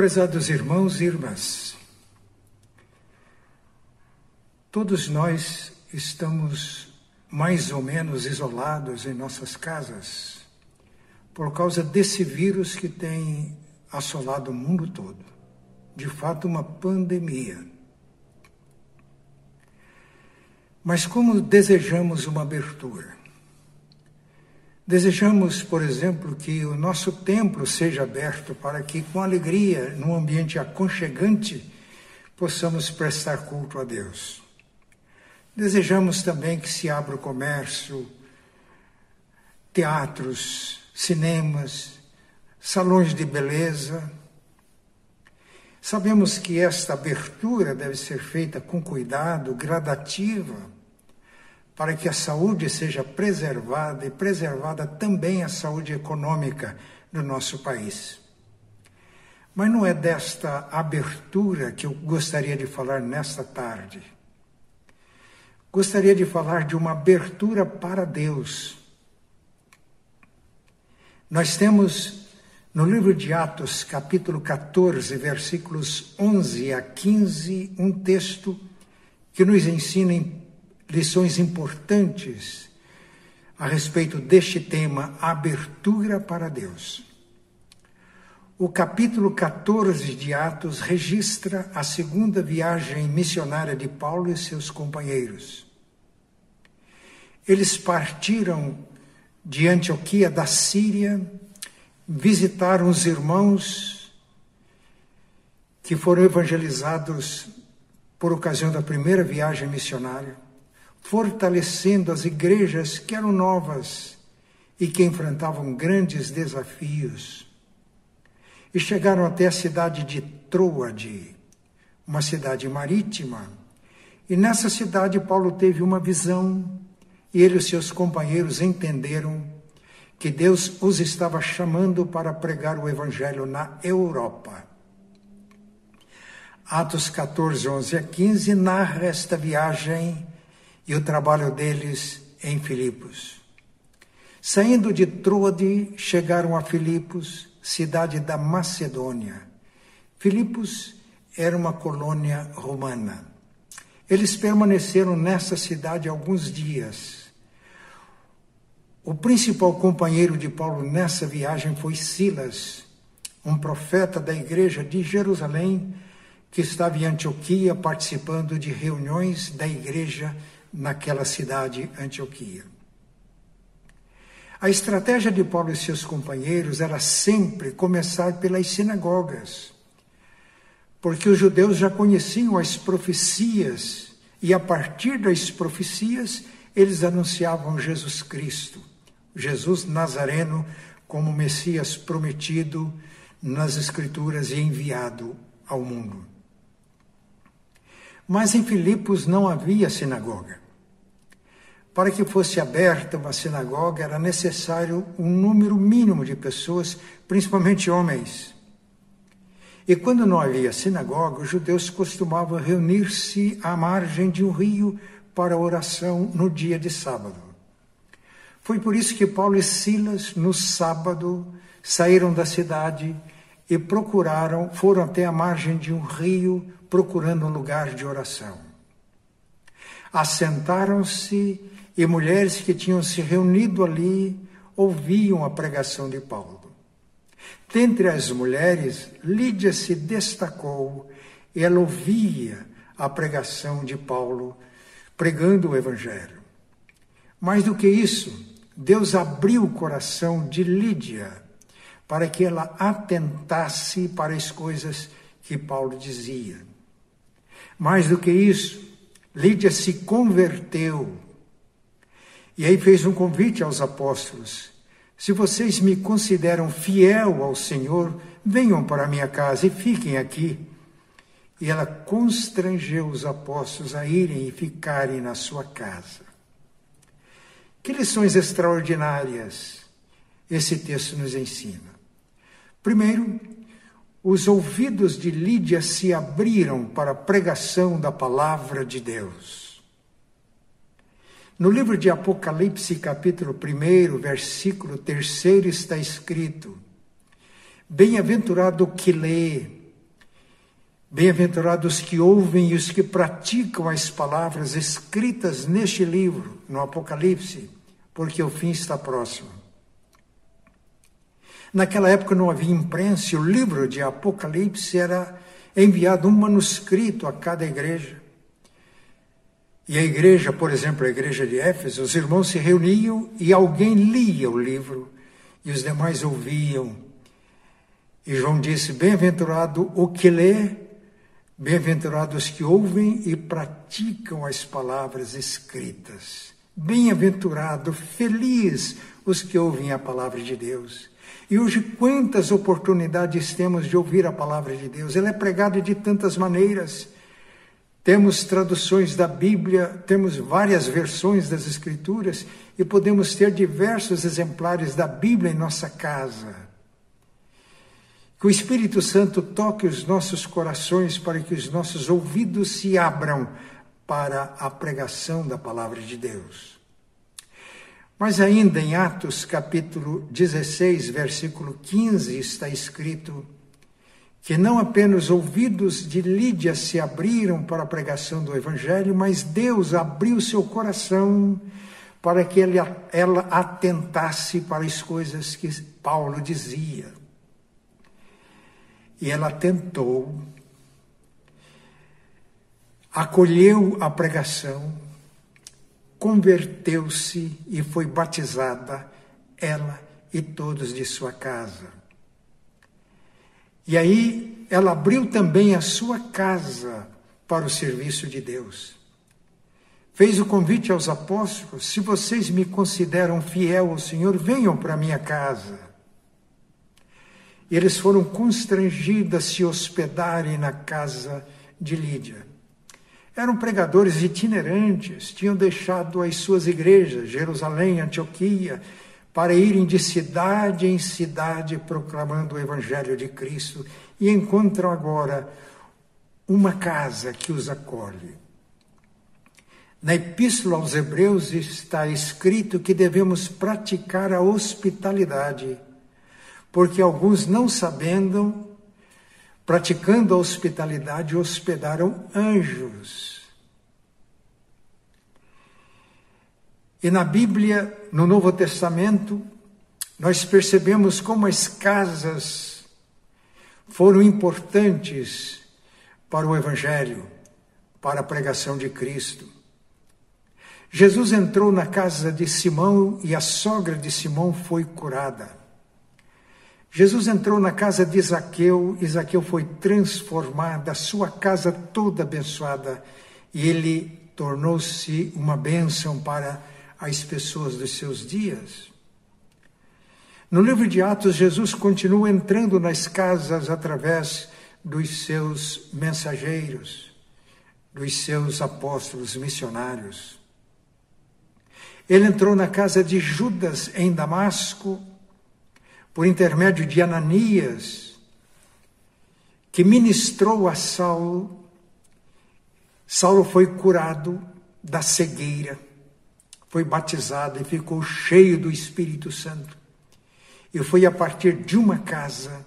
Prezados irmãos e irmãs, todos nós estamos mais ou menos isolados em nossas casas por causa desse vírus que tem assolado o mundo todo. De fato, uma pandemia. Mas como desejamos uma abertura? Desejamos, por exemplo, que o nosso templo seja aberto para que, com alegria, num ambiente aconchegante, possamos prestar culto a Deus. Desejamos também que se abra o comércio, teatros, cinemas, salões de beleza. Sabemos que esta abertura deve ser feita com cuidado, gradativa para que a saúde seja preservada e preservada também a saúde econômica do nosso país. Mas não é desta abertura que eu gostaria de falar nesta tarde. Gostaria de falar de uma abertura para Deus. Nós temos no livro de Atos, capítulo 14, versículos 11 a 15, um texto que nos ensina lições importantes a respeito deste tema, abertura para Deus. O capítulo 14 de Atos registra a segunda viagem missionária de Paulo e seus companheiros. Eles partiram de Antioquia da Síria, visitaram os irmãos que foram evangelizados por ocasião da primeira viagem missionária fortalecendo as igrejas que eram novas e que enfrentavam grandes desafios. E chegaram até a cidade de Troade, uma cidade marítima. E nessa cidade Paulo teve uma visão e ele e seus companheiros entenderam que Deus os estava chamando para pregar o evangelho na Europa. Atos 14, 11 a 15 narra esta viagem e o trabalho deles em Filipos. Saindo de Troade, chegaram a Filipos, cidade da Macedônia. Filipos era uma colônia romana. Eles permaneceram nessa cidade alguns dias. O principal companheiro de Paulo nessa viagem foi Silas, um profeta da igreja de Jerusalém que estava em Antioquia participando de reuniões da igreja naquela cidade, Antioquia. A estratégia de Paulo e seus companheiros era sempre começar pelas sinagogas, porque os judeus já conheciam as profecias e a partir das profecias eles anunciavam Jesus Cristo, Jesus Nazareno, como Messias prometido nas Escrituras e enviado ao mundo. Mas em Filipos não havia sinagoga. Para que fosse aberta uma sinagoga era necessário um número mínimo de pessoas, principalmente homens. E quando não havia sinagoga, os judeus costumavam reunir-se à margem de um rio para oração no dia de sábado. Foi por isso que Paulo e Silas, no sábado, saíram da cidade e procuraram, foram até a margem de um rio procurando um lugar de oração. Assentaram-se e mulheres que tinham se reunido ali ouviam a pregação de Paulo. Dentre as mulheres, Lídia se destacou, ela ouvia a pregação de Paulo, pregando o Evangelho. Mais do que isso, Deus abriu o coração de Lídia para que ela atentasse para as coisas que Paulo dizia. Mais do que isso, Lídia se converteu e aí fez um convite aos apóstolos: Se vocês me consideram fiel ao Senhor, venham para a minha casa e fiquem aqui. E ela constrangeu os apóstolos a irem e ficarem na sua casa. Que lições extraordinárias esse texto nos ensina. Primeiro, os ouvidos de Lídia se abriram para a pregação da palavra de Deus. No livro de Apocalipse, capítulo 1, versículo 3, está escrito: Bem-aventurado que lê, Bem-aventurados que ouvem e os que praticam as palavras escritas neste livro, no Apocalipse, porque o fim está próximo. Naquela época não havia imprensa, o livro de Apocalipse era enviado um manuscrito a cada igreja. E a igreja, por exemplo, a igreja de Éfeso, os irmãos se reuniam e alguém lia o livro e os demais ouviam. E João disse: Bem-aventurado o que lê, bem-aventurados que ouvem e praticam as palavras escritas. Bem-aventurado, feliz os que ouvem a palavra de Deus. E hoje, quantas oportunidades temos de ouvir a palavra de Deus? Ela é pregada de tantas maneiras. Temos traduções da Bíblia, temos várias versões das Escrituras e podemos ter diversos exemplares da Bíblia em nossa casa. Que o Espírito Santo toque os nossos corações para que os nossos ouvidos se abram para a pregação da palavra de Deus. Mas ainda em Atos capítulo 16, versículo 15, está escrito que não apenas ouvidos de Lídia se abriram para a pregação do Evangelho, mas Deus abriu seu coração para que ela, ela atentasse para as coisas que Paulo dizia. E ela atentou, acolheu a pregação, converteu-se e foi batizada, ela e todos de sua casa. E aí ela abriu também a sua casa para o serviço de Deus. Fez o convite aos apóstolos: se vocês me consideram fiel ao Senhor, venham para minha casa. E eles foram constrangidos a se hospedarem na casa de Lídia. Eram pregadores itinerantes, tinham deixado as suas igrejas, Jerusalém, Antioquia, para irem de cidade em cidade proclamando o Evangelho de Cristo e encontram agora uma casa que os acolhe. Na Epístola aos Hebreus está escrito que devemos praticar a hospitalidade, porque alguns, não sabendo, praticando a hospitalidade, hospedaram anjos. E na Bíblia, no Novo Testamento, nós percebemos como as casas foram importantes para o Evangelho, para a pregação de Cristo. Jesus entrou na casa de Simão e a sogra de Simão foi curada. Jesus entrou na casa de Zaqueu e Zaqueu foi transformada, sua casa toda abençoada, e ele tornou-se uma bênção para as pessoas dos seus dias. No livro de Atos, Jesus continua entrando nas casas através dos seus mensageiros, dos seus apóstolos missionários. Ele entrou na casa de Judas em Damasco por intermédio de Ananias, que ministrou a Saulo, Saulo foi curado da cegueira, foi batizado e ficou cheio do Espírito Santo. E foi a partir de uma casa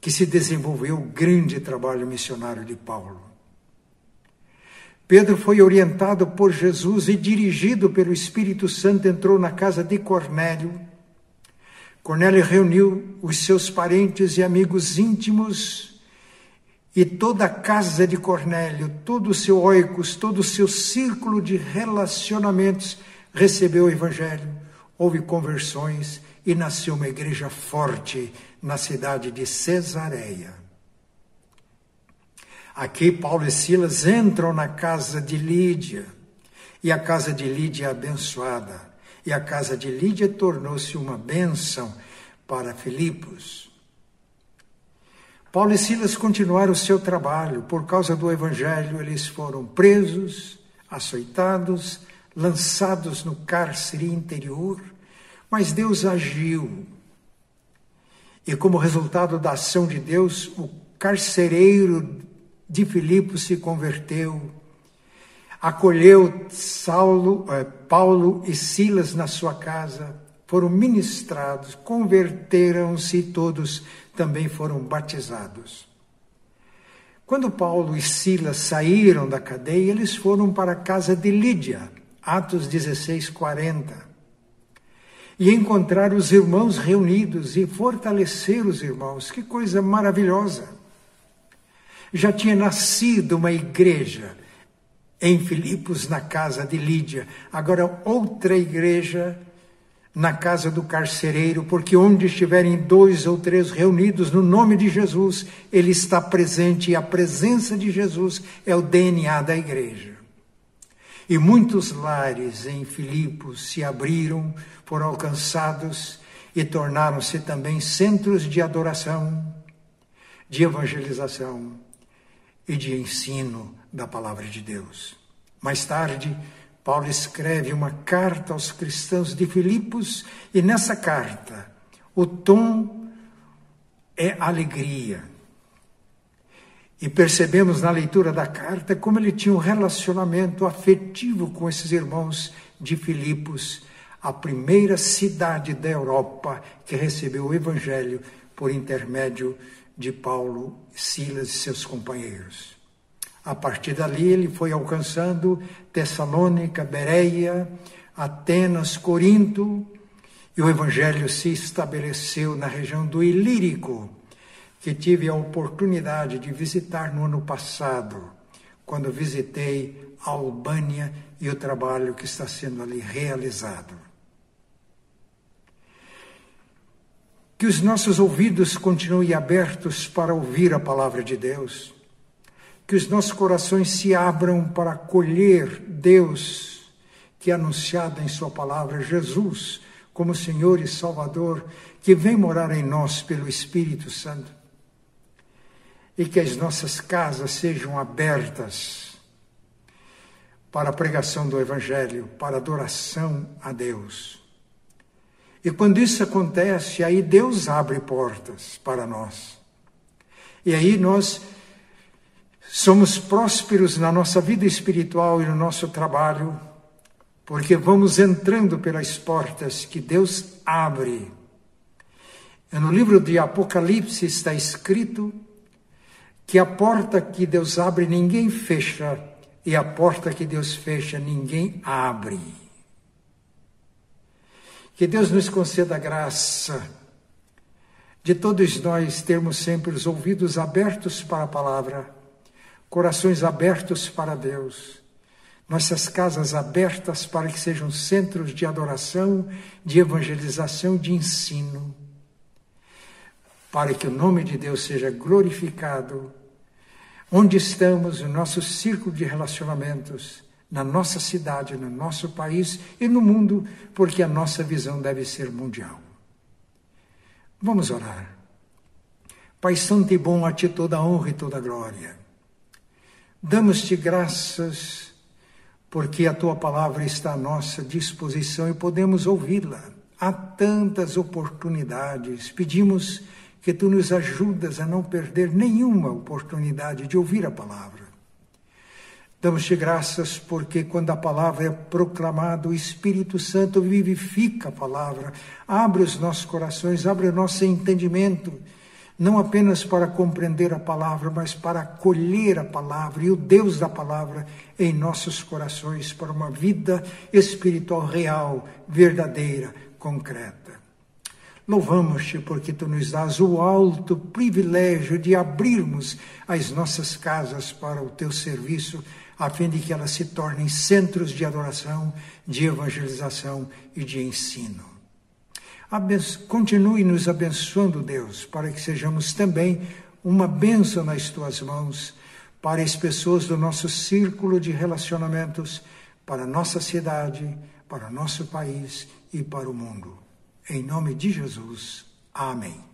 que se desenvolveu o grande trabalho missionário de Paulo. Pedro foi orientado por Jesus e dirigido pelo Espírito Santo entrou na casa de Cornélio Cornélio reuniu os seus parentes e amigos íntimos e toda a casa de Cornélio, todo o seu oicos, todo o seu círculo de relacionamentos recebeu o evangelho. Houve conversões e nasceu uma igreja forte na cidade de Cesareia. Aqui Paulo e Silas entram na casa de Lídia, e a casa de Lídia é abençoada e a casa de Lídia tornou-se uma bênção para Filipos. Paulo e Silas continuaram o seu trabalho. Por causa do Evangelho, eles foram presos, açoitados, lançados no cárcere interior, mas Deus agiu. E como resultado da ação de Deus, o carcereiro de Filipos se converteu acolheu Saulo, eh, Paulo e Silas na sua casa, foram ministrados, converteram-se todos também foram batizados. Quando Paulo e Silas saíram da cadeia, eles foram para a casa de Lídia, Atos 16, 40. E encontrar os irmãos reunidos e fortalecer os irmãos. Que coisa maravilhosa! Já tinha nascido uma igreja em Filipos, na casa de Lídia. Agora, outra igreja na casa do carcereiro, porque onde estiverem dois ou três reunidos no nome de Jesus, ele está presente e a presença de Jesus é o DNA da igreja. E muitos lares em Filipos se abriram, foram alcançados e tornaram-se também centros de adoração, de evangelização e de ensino da palavra de Deus. Mais tarde, Paulo escreve uma carta aos cristãos de Filipos e nessa carta o tom é alegria. E percebemos na leitura da carta como ele tinha um relacionamento afetivo com esses irmãos de Filipos, a primeira cidade da Europa que recebeu o evangelho por intermédio de Paulo, Silas e seus companheiros. A partir dali, ele foi alcançando Tessalônica, Bereia, Atenas, Corinto, e o evangelho se estabeleceu na região do Ilírico, que tive a oportunidade de visitar no ano passado, quando visitei a Albânia e o trabalho que está sendo ali realizado. Que os nossos ouvidos continuem abertos para ouvir a palavra de Deus que os nossos corações se abram para acolher Deus, que é anunciado em Sua palavra, Jesus, como Senhor e Salvador, que vem morar em nós pelo Espírito Santo. E que as nossas casas sejam abertas para a pregação do Evangelho, para a adoração a Deus. E quando isso acontece, aí Deus abre portas para nós. E aí nós Somos prósperos na nossa vida espiritual e no nosso trabalho, porque vamos entrando pelas portas que Deus abre. E no livro de Apocalipse está escrito que a porta que Deus abre ninguém fecha, e a porta que Deus fecha ninguém abre. Que Deus nos conceda a graça de todos nós termos sempre os ouvidos abertos para a palavra corações abertos para Deus, nossas casas abertas para que sejam centros de adoração, de evangelização, de ensino, para que o nome de Deus seja glorificado. Onde estamos, no nosso círculo de relacionamentos, na nossa cidade, no nosso país e no mundo, porque a nossa visão deve ser mundial. Vamos orar. Pai Santo e bom, a Ti toda a honra e toda a glória. Damos-te graças porque a tua palavra está à nossa disposição e podemos ouvi-la. Há tantas oportunidades. Pedimos que tu nos ajudas a não perder nenhuma oportunidade de ouvir a palavra. Damos-te graças porque quando a palavra é proclamada, o Espírito Santo vivifica a palavra, abre os nossos corações, abre o nosso entendimento não apenas para compreender a palavra, mas para acolher a palavra e o Deus da palavra em nossos corações para uma vida espiritual real, verdadeira, concreta. Louvamos-te porque tu nos dás o alto privilégio de abrirmos as nossas casas para o teu serviço, a fim de que elas se tornem centros de adoração, de evangelização e de ensino. Continue nos abençoando, Deus, para que sejamos também uma bênção nas tuas mãos para as pessoas do nosso círculo de relacionamentos, para a nossa cidade, para o nosso país e para o mundo. Em nome de Jesus. Amém.